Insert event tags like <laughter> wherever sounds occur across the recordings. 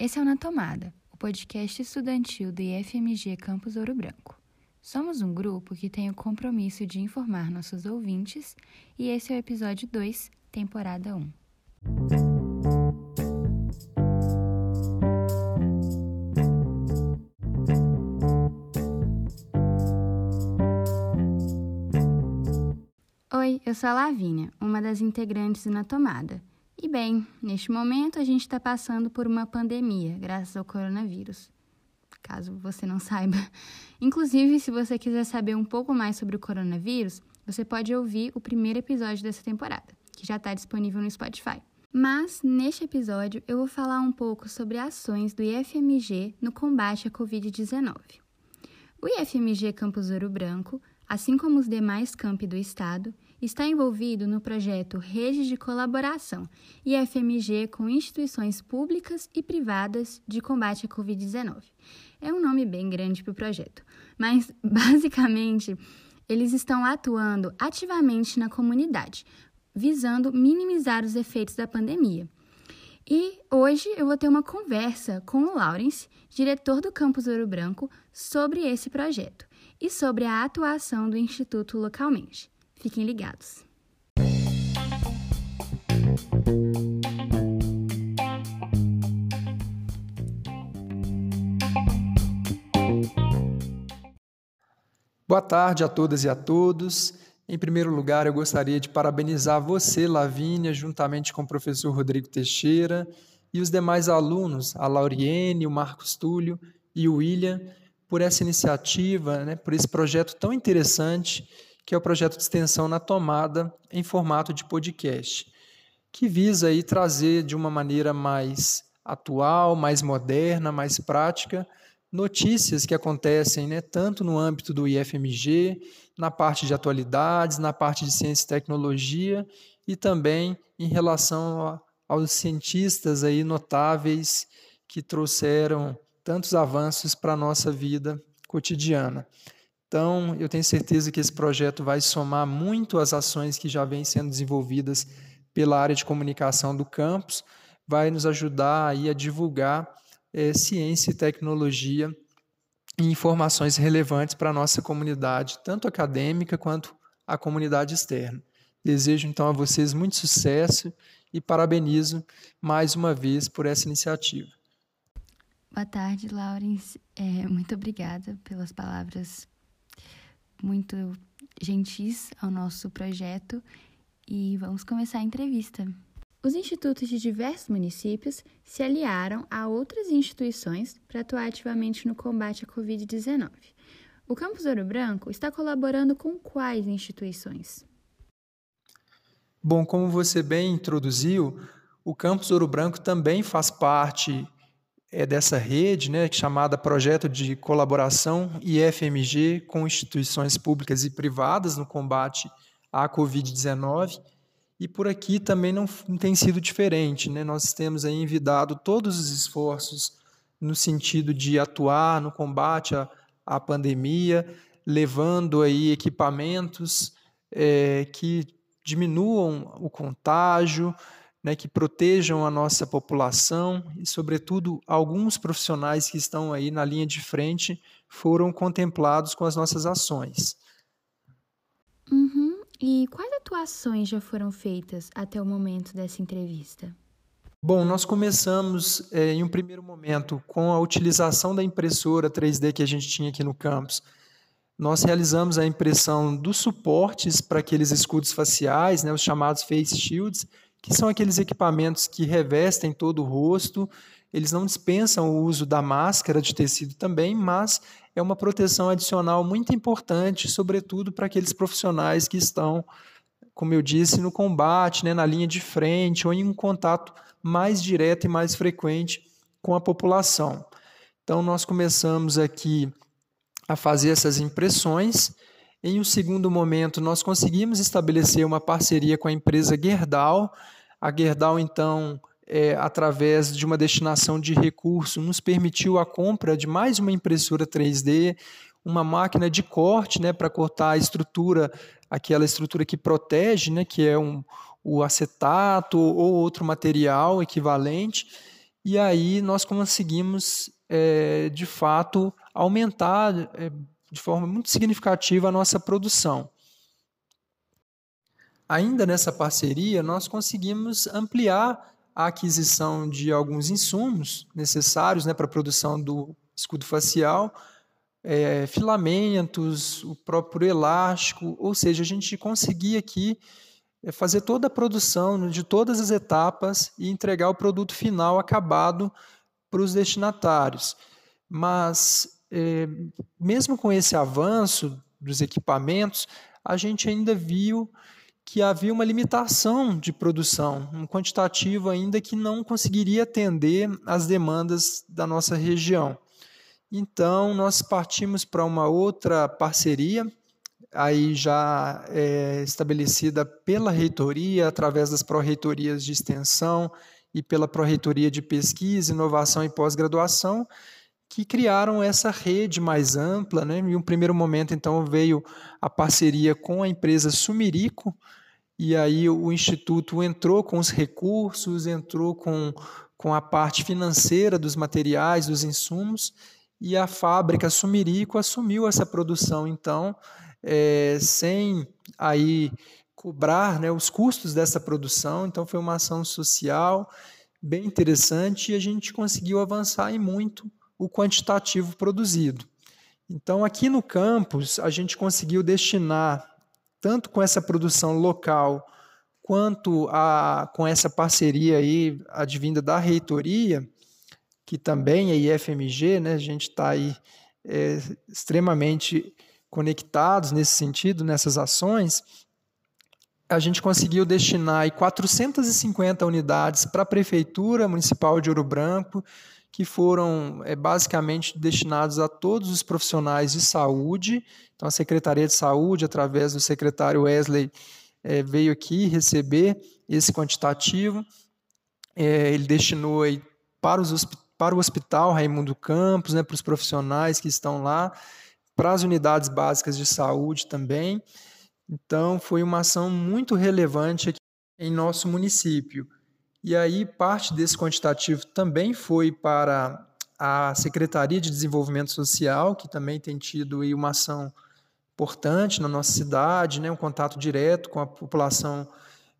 Esse é o Na Tomada, o podcast estudantil do IFMG Campus Ouro Branco. Somos um grupo que tem o compromisso de informar nossos ouvintes e esse é o episódio 2, temporada 1. Oi, eu sou a Lavínia, uma das integrantes do Na Tomada. E bem, neste momento a gente está passando por uma pandemia, graças ao coronavírus. Caso você não <laughs> saiba. Inclusive, se você quiser saber um pouco mais sobre o coronavírus, você pode ouvir o primeiro episódio dessa temporada, que já está disponível no Spotify. Mas, neste episódio, eu vou falar um pouco sobre ações do IFMG no combate à Covid-19. O IFMG Campus Ouro Branco, assim como os demais campi do estado, está envolvido no projeto Rede de Colaboração IFMG com instituições públicas e privadas de combate à Covid-19. É um nome bem grande para o projeto, mas <laughs> basicamente eles estão atuando ativamente na comunidade, visando minimizar os efeitos da pandemia. E hoje eu vou ter uma conversa com o Lawrence, diretor do Campus Ouro Branco, sobre esse projeto e sobre a atuação do Instituto localmente. Fiquem ligados. Boa tarde a todas e a todos. Em primeiro lugar, eu gostaria de parabenizar você, Lavínia, juntamente com o professor Rodrigo Teixeira e os demais alunos, a Lauriene, o Marcos Túlio e o William, por essa iniciativa, né, por esse projeto tão interessante que é o projeto de extensão na tomada em formato de podcast, que visa aí trazer de uma maneira mais atual, mais moderna, mais prática, notícias que acontecem né, tanto no âmbito do IFMG, na parte de atualidades, na parte de ciência e tecnologia e também em relação a, aos cientistas aí notáveis que trouxeram tantos avanços para a nossa vida cotidiana. Então, eu tenho certeza que esse projeto vai somar muito às ações que já vêm sendo desenvolvidas pela área de comunicação do campus, vai nos ajudar aí a divulgar é, ciência e tecnologia e informações relevantes para a nossa comunidade, tanto acadêmica quanto a comunidade externa. Desejo então a vocês muito sucesso e parabenizo mais uma vez por essa iniciativa. Boa tarde, Laurence. É, muito obrigada pelas palavras muito gentis ao nosso projeto e vamos começar a entrevista. Os institutos de diversos municípios se aliaram a outras instituições para atuar ativamente no combate à Covid-19. O Campus Ouro Branco está colaborando com quais instituições? Bom, como você bem introduziu, o Campus Ouro Branco também faz parte é dessa rede, né, chamada Projeto de Colaboração IFMG com instituições públicas e privadas no combate à Covid-19. E por aqui também não, não, tem sido diferente. Né? Nós temos aí envidado todos os esforços no sentido de atuar no combate à, à pandemia, levando aí equipamentos é, que diminuam o contágio, né, que protejam a nossa população e, sobretudo, alguns profissionais que estão aí na linha de frente foram contemplados com as nossas ações. Uhum. E quais atuações já foram feitas até o momento dessa entrevista? Bom, nós começamos é, em um primeiro momento com a utilização da impressora 3D que a gente tinha aqui no campus. Nós realizamos a impressão dos suportes para aqueles escudos faciais, né, os chamados face shields, que são aqueles equipamentos que revestem todo o rosto. Eles não dispensam o uso da máscara de tecido também, mas é uma proteção adicional muito importante, sobretudo para aqueles profissionais que estão, como eu disse, no combate, né, na linha de frente ou em um contato mais direto e mais frequente com a população. Então, nós começamos aqui a fazer essas impressões. Em um segundo momento, nós conseguimos estabelecer uma parceria com a empresa Gerdau. A Gerdau, então, é, através de uma destinação de recurso, nos permitiu a compra de mais uma impressora 3D, uma máquina de corte né, para cortar a estrutura, aquela estrutura que protege, né, que é um, o acetato ou outro material equivalente. e aí nós conseguimos, é, de fato, aumentar é, de forma muito significativa a nossa produção. Ainda nessa parceria, nós conseguimos ampliar a aquisição de alguns insumos necessários né, para a produção do escudo facial, é, filamentos, o próprio elástico, ou seja, a gente conseguia aqui é, fazer toda a produção de todas as etapas e entregar o produto final acabado para os destinatários. Mas, é, mesmo com esse avanço dos equipamentos, a gente ainda viu que havia uma limitação de produção, um quantitativo ainda que não conseguiria atender às demandas da nossa região. Então, nós partimos para uma outra parceria, aí já é, estabelecida pela reitoria, através das pró-reitorias de extensão e pela pró-reitoria de pesquisa, inovação e pós-graduação, que criaram essa rede mais ampla. Né? Em um primeiro momento, então, veio a parceria com a empresa Sumirico, e aí o Instituto entrou com os recursos, entrou com, com a parte financeira dos materiais, dos insumos, e a fábrica Sumirico assumiu essa produção, então, é, sem aí cobrar né, os custos dessa produção. Então, foi uma ação social bem interessante e a gente conseguiu avançar em muito o quantitativo produzido. Então, aqui no campus, a gente conseguiu destinar tanto com essa produção local quanto a, com essa parceria aí advinda da reitoria, que também é IFMG, né, a gente está aí é, extremamente conectados nesse sentido, nessas ações, a gente conseguiu destinar aí 450 unidades para a Prefeitura Municipal de Ouro Branco, que foram é, basicamente destinados a todos os profissionais de saúde. Então, a Secretaria de Saúde, através do secretário Wesley, é, veio aqui receber esse quantitativo. É, ele destinou aí para, os, para o Hospital Raimundo Campos, né, para os profissionais que estão lá, para as unidades básicas de saúde também. Então, foi uma ação muito relevante aqui em nosso município. E aí, parte desse quantitativo também foi para a Secretaria de Desenvolvimento Social, que também tem tido uma ação importante na nossa cidade, né, um contato direto com a população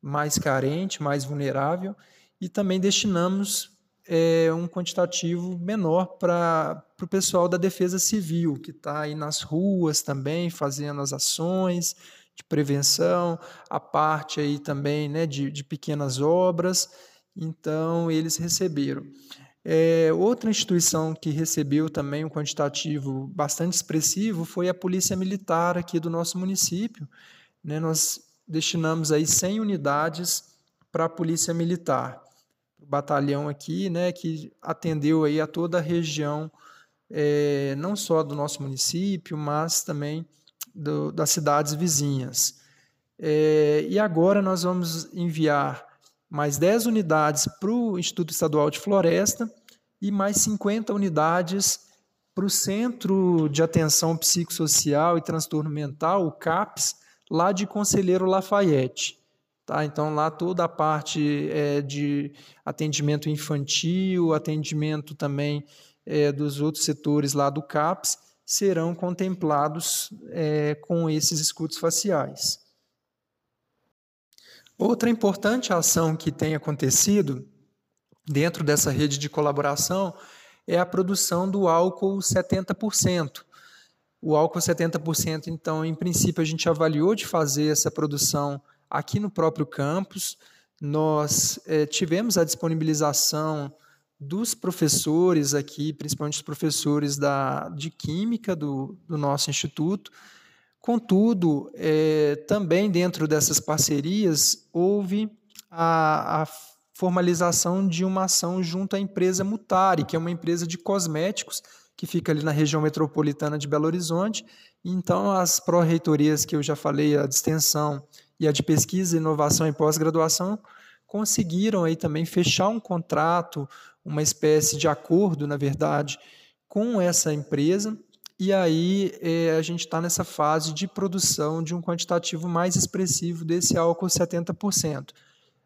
mais carente, mais vulnerável, e também destinamos é, um quantitativo menor para o pessoal da Defesa Civil, que está aí nas ruas também, fazendo as ações, de prevenção, a parte aí também né, de, de pequenas obras, então eles receberam. É, outra instituição que recebeu também um quantitativo bastante expressivo foi a Polícia Militar aqui do nosso município. Né, nós destinamos aí 100 unidades para a Polícia Militar, o batalhão aqui, né, que atendeu aí a toda a região, é, não só do nosso município, mas também do, das cidades vizinhas. É, e agora nós vamos enviar mais 10 unidades para o Instituto Estadual de Floresta e mais 50 unidades para o Centro de Atenção Psicossocial e Transtorno Mental, o CAPS, lá de Conselheiro Lafayette. Tá? Então, lá toda a parte é, de atendimento infantil, atendimento também é, dos outros setores lá do CAPS, serão contemplados é, com esses escudos faciais. Outra importante ação que tem acontecido dentro dessa rede de colaboração é a produção do álcool 70%. O álcool 70%, então, em princípio, a gente avaliou de fazer essa produção aqui no próprio campus. Nós é, tivemos a disponibilização dos professores aqui, principalmente os professores da, de Química do, do nosso instituto. Contudo, é, também dentro dessas parcerias, houve a, a, formalização de uma ação junto à empresa Mutari, que é uma empresa de cosméticos que fica ali na região metropolitana de Belo Horizonte. Então, as pró-reitorias que eu já falei, a de extensão e a de pesquisa, inovação e pós-graduação, conseguiram aí também fechar um contrato, uma espécie de acordo, na verdade, com essa empresa. E aí é, a gente está nessa fase de produção de um quantitativo mais expressivo desse álcool 70%.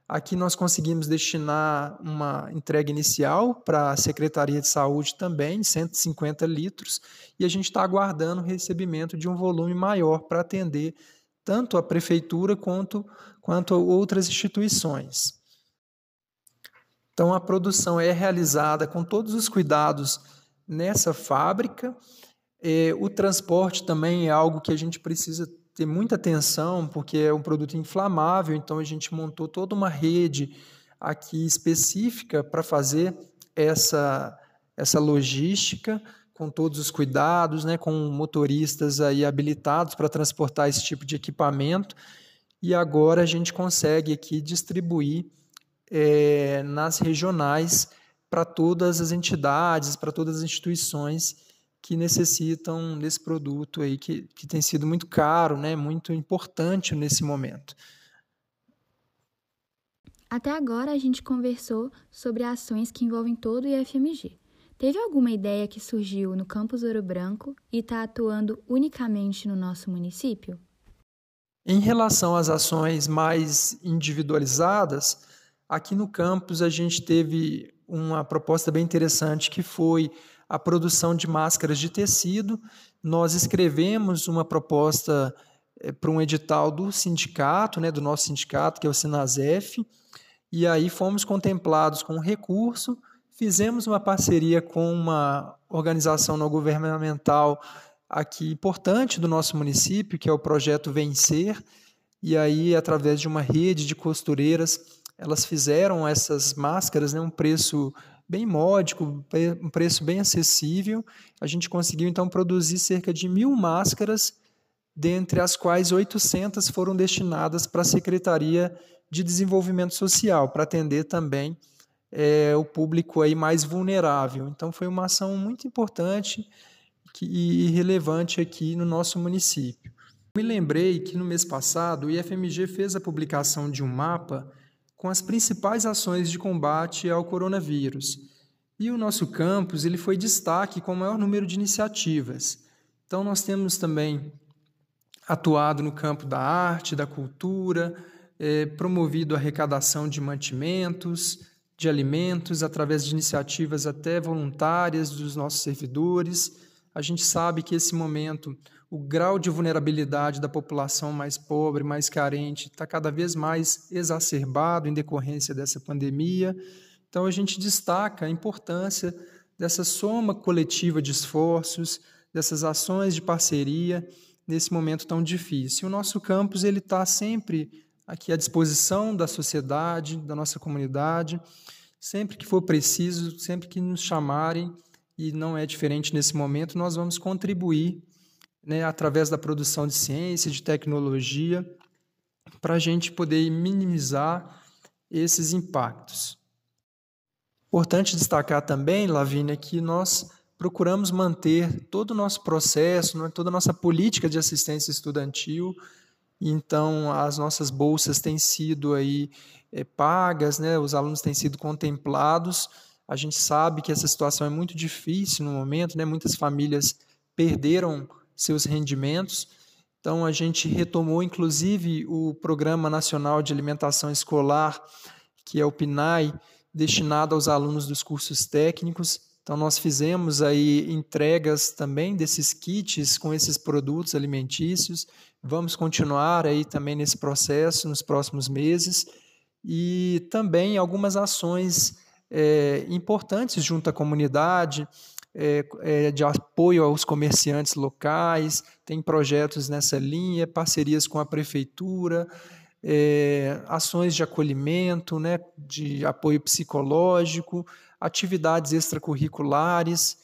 Aqui nós conseguimos destinar uma entrega inicial para a Secretaria de Saúde também, 150 litros, e a gente está aguardando o recebimento de um volume maior para atender tanto a prefeitura quanto, quanto outras instituições. Então, a produção é realizada com todos os cuidados nessa fábrica. É, o transporte também é algo que a gente precisa ter muita atenção, porque é um produto inflamável, então a gente montou toda uma rede aqui específica para fazer essa, essa logística com todos os cuidados, né, com motoristas aí habilitados para transportar esse tipo de equipamento. E agora a gente consegue aqui distribuir é, nas regionais para todas as entidades, para todas as instituições que necessitam desse produto aí que, que tem sido muito caro, né, muito importante nesse momento. Até agora a gente conversou sobre ações que envolvem todo o IFMG. Teve alguma ideia que surgiu no campus Ouro Branco e está atuando unicamente no nosso município? Em relação às ações mais individualizadas, aqui no campus a gente teve uma proposta bem interessante que foi a produção de máscaras de tecido. Nós escrevemos uma proposta é, para um edital do sindicato, né, do nosso sindicato, que é o Sinasef, e aí fomos contemplados com um recurso, fizemos uma parceria com uma organização não governamental aqui importante do nosso município, que é o projeto Vencer, e aí através de uma rede de costureiras, elas fizeram essas máscaras, né, um preço bem módico, um preço bem acessível. A gente conseguiu então produzir cerca de mil máscaras, dentre as quais 800 foram destinadas para a Secretaria de Desenvolvimento Social, para atender também é, o público aí mais vulnerável. Então foi uma ação muito importante e relevante aqui no nosso município. Me lembrei que no mês passado o IFMG fez a publicação de um mapa com as principais ações de combate ao coronavírus. E o nosso campus ele foi destaque com o maior número de iniciativas. Então, nós temos também atuado no campo da arte, da cultura, é, promovido a arrecadação de mantimentos, de alimentos, através de iniciativas até voluntárias dos nossos servidores. A gente sabe que esse momento o grau de vulnerabilidade da população mais pobre, mais carente, está cada vez mais exacerbado em decorrência dessa pandemia. Então, a gente destaca a importância dessa soma coletiva de esforços, dessas ações de parceria nesse momento tão difícil. O nosso campus ele está sempre aqui à disposição da sociedade, da nossa comunidade, sempre que for preciso, sempre que nos chamarem, e não é diferente nesse momento, nós vamos contribuir né, através da produção de ciência, de tecnologia, para a gente poder minimizar esses impactos. Importante destacar também, Lavínia, que nós procuramos manter todo o nosso processo, né, toda a nossa política de assistência estudantil. Então, as nossas bolsas têm sido aí é, pagas, né, os alunos têm sido contemplados. A gente sabe que essa situação é muito difícil no momento, né, muitas famílias perderam seus rendimentos. Então, a gente retomou, inclusive, o Programa Nacional de Alimentação Escolar, que é o PNAE, destinado aos alunos dos cursos técnicos. Então, nós fizemos aí entregas também desses kits com esses produtos alimentícios. Vamos continuar aí também nesse processo nos próximos meses. E também algumas ações é, importantes junto à comunidade, é, é, de apoio aos comerciantes locais, tem projetos nessa linha, parcerias com a prefeitura, é, ações de acolhimento, né, de apoio psicológico, atividades extracurriculares.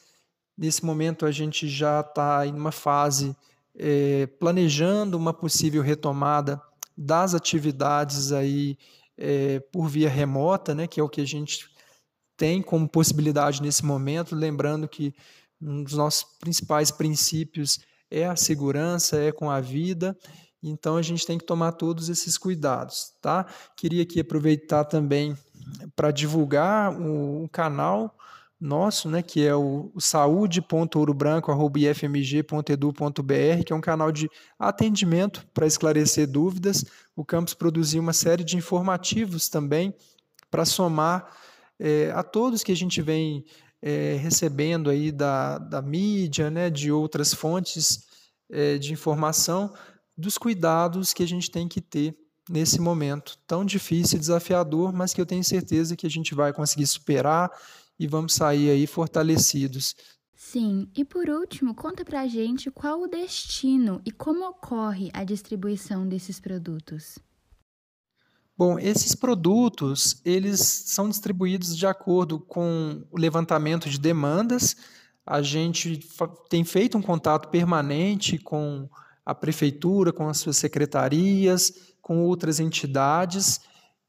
Nesse momento, a gente já está em uma fase é, planejando uma possível retomada das atividades aí é, por via remota, né, que é o que a gente tem como possibilidade nesse momento, lembrando que um dos nossos principais princípios é a segurança, é com a vida, então a gente tem que tomar todos esses cuidados, tá? Queria aqui aproveitar também para divulgar o, canal nosso, né, que é o, o saúde.ourobranco.ifmg.edu.br, que é um canal de atendimento para esclarecer dúvidas. O campus produziu uma série de informativos também para somar é, a todos que a gente vem é, recebendo aí da, da mídia, né, de outras fontes é, de informação, dos cuidados que a gente tem que ter nesse momento tão difícil e desafiador, mas que eu tenho certeza que a gente vai conseguir superar e vamos sair aí fortalecidos. Sim, e por último, conta pra gente qual o destino e como ocorre a distribuição desses produtos. Bom, esses produtos, eles são distribuídos de acordo com o levantamento de demandas. A gente tem feito um contato permanente com a prefeitura, com as suas secretarias, com outras entidades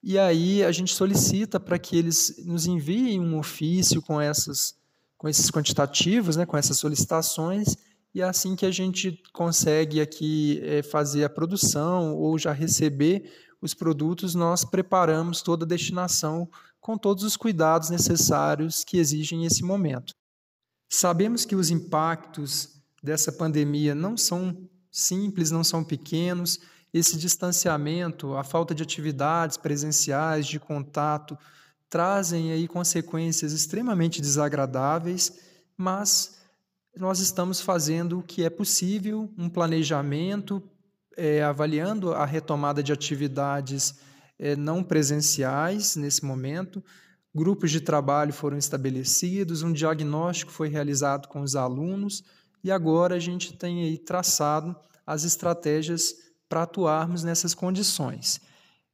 e aí a gente solicita para que eles nos enviem um ofício com essas com esses quantitativos, né, com essas solicitações, e é assim que a gente consegue aqui é, fazer a produção ou já receber os produtos, nós preparamos toda a destinação com todos os cuidados necessários que exigem esse momento. Sabemos que os impactos dessa pandemia não são simples, não são pequenos, esse distanciamento, a falta de atividades presenciais, de contato, trazem aí consequências extremamente desagradáveis, mas nós estamos fazendo o que é possível, um planejamento, é, avaliando a retomada de atividades é, não presenciais nesse momento. Grupos de trabalho foram estabelecidos, um diagnóstico foi realizado com os alunos e agora a gente tem aí traçado as estratégias para atuarmos nessas condições.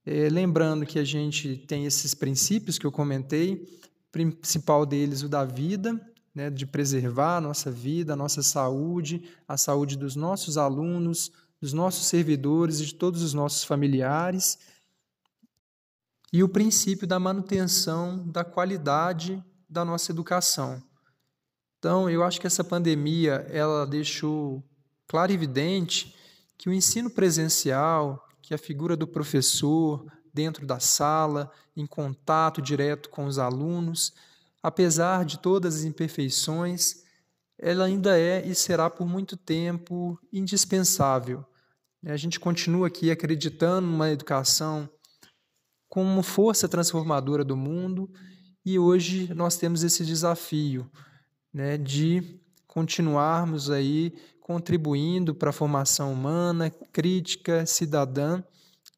É, lembrando que a gente tem esses princípios que eu comentei, principal deles o da vida, né, de preservar a nossa vida, a nossa saúde, a saúde dos nossos alunos, dos nossos servidores e de todos os nossos familiares, e o princípio da manutenção da qualidade da nossa educação. Então, eu acho que essa pandemia ela deixou claro e evidente que o ensino presencial, que a figura do professor dentro da sala, em contato direto com os alunos, apesar de todas as imperfeições, ela ainda é e será por muito tempo indispensável. A gente continua aqui acreditando numa educação como força transformadora do mundo e hoje nós temos esse desafio né, de continuarmos aí contribuindo para a formação humana, crítica, cidadã,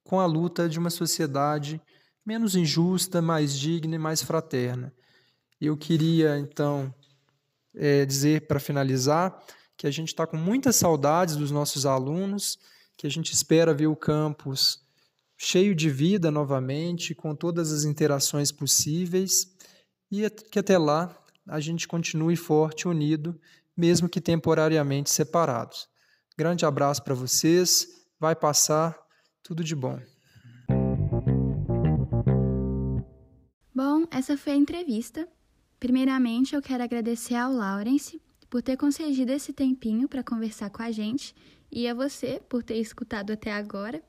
com a luta de uma sociedade menos injusta, mais digna e mais fraterna. Eu queria, então, é, dizer para finalizar que a gente está com muitas saudades dos nossos alunos, que a gente espera ver o campus cheio de vida novamente, com todas as interações possíveis, e que até lá a gente continue forte, unido mesmo que temporariamente separados. Grande abraço para vocês, vai passar, tudo de bom. Bom, essa foi a entrevista. Primeiramente, eu quero agradecer ao Laurence por ter concedido esse tempinho para conversar com a gente e a você por ter escutado até agora.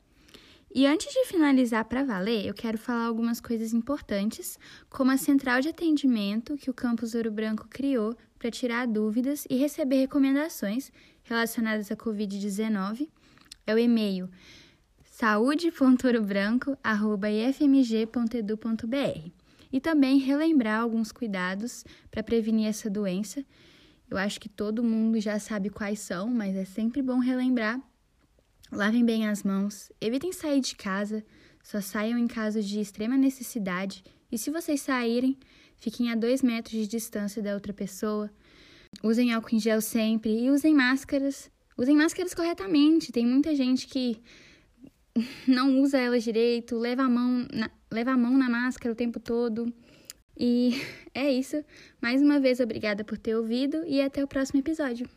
E antes de finalizar para valer, eu quero falar algumas coisas importantes, como a central de atendimento que o Campus Ouro Branco criou para tirar dúvidas e receber recomendações relacionadas à Covid-19. É o e-mail saúde.ourobranco.ifmg.edu.br e também relembrar alguns cuidados para prevenir essa doença. Eu acho que todo mundo já sabe quais são, mas é sempre bom relembrar Lavem bem as mãos, evitem sair de casa, só saiam em caso de extrema necessidade e se vocês saírem, fiquem a dois metros de distância da outra pessoa. Usem álcool em gel sempre e usem máscaras. Usem máscaras corretamente. Tem muita gente que <laughs> não usa elas direito, leva a mão na, leva a mão na máscara o tempo todo. E <laughs> é isso. Mais uma vez, obrigada por ter ouvido e até o próximo episódio.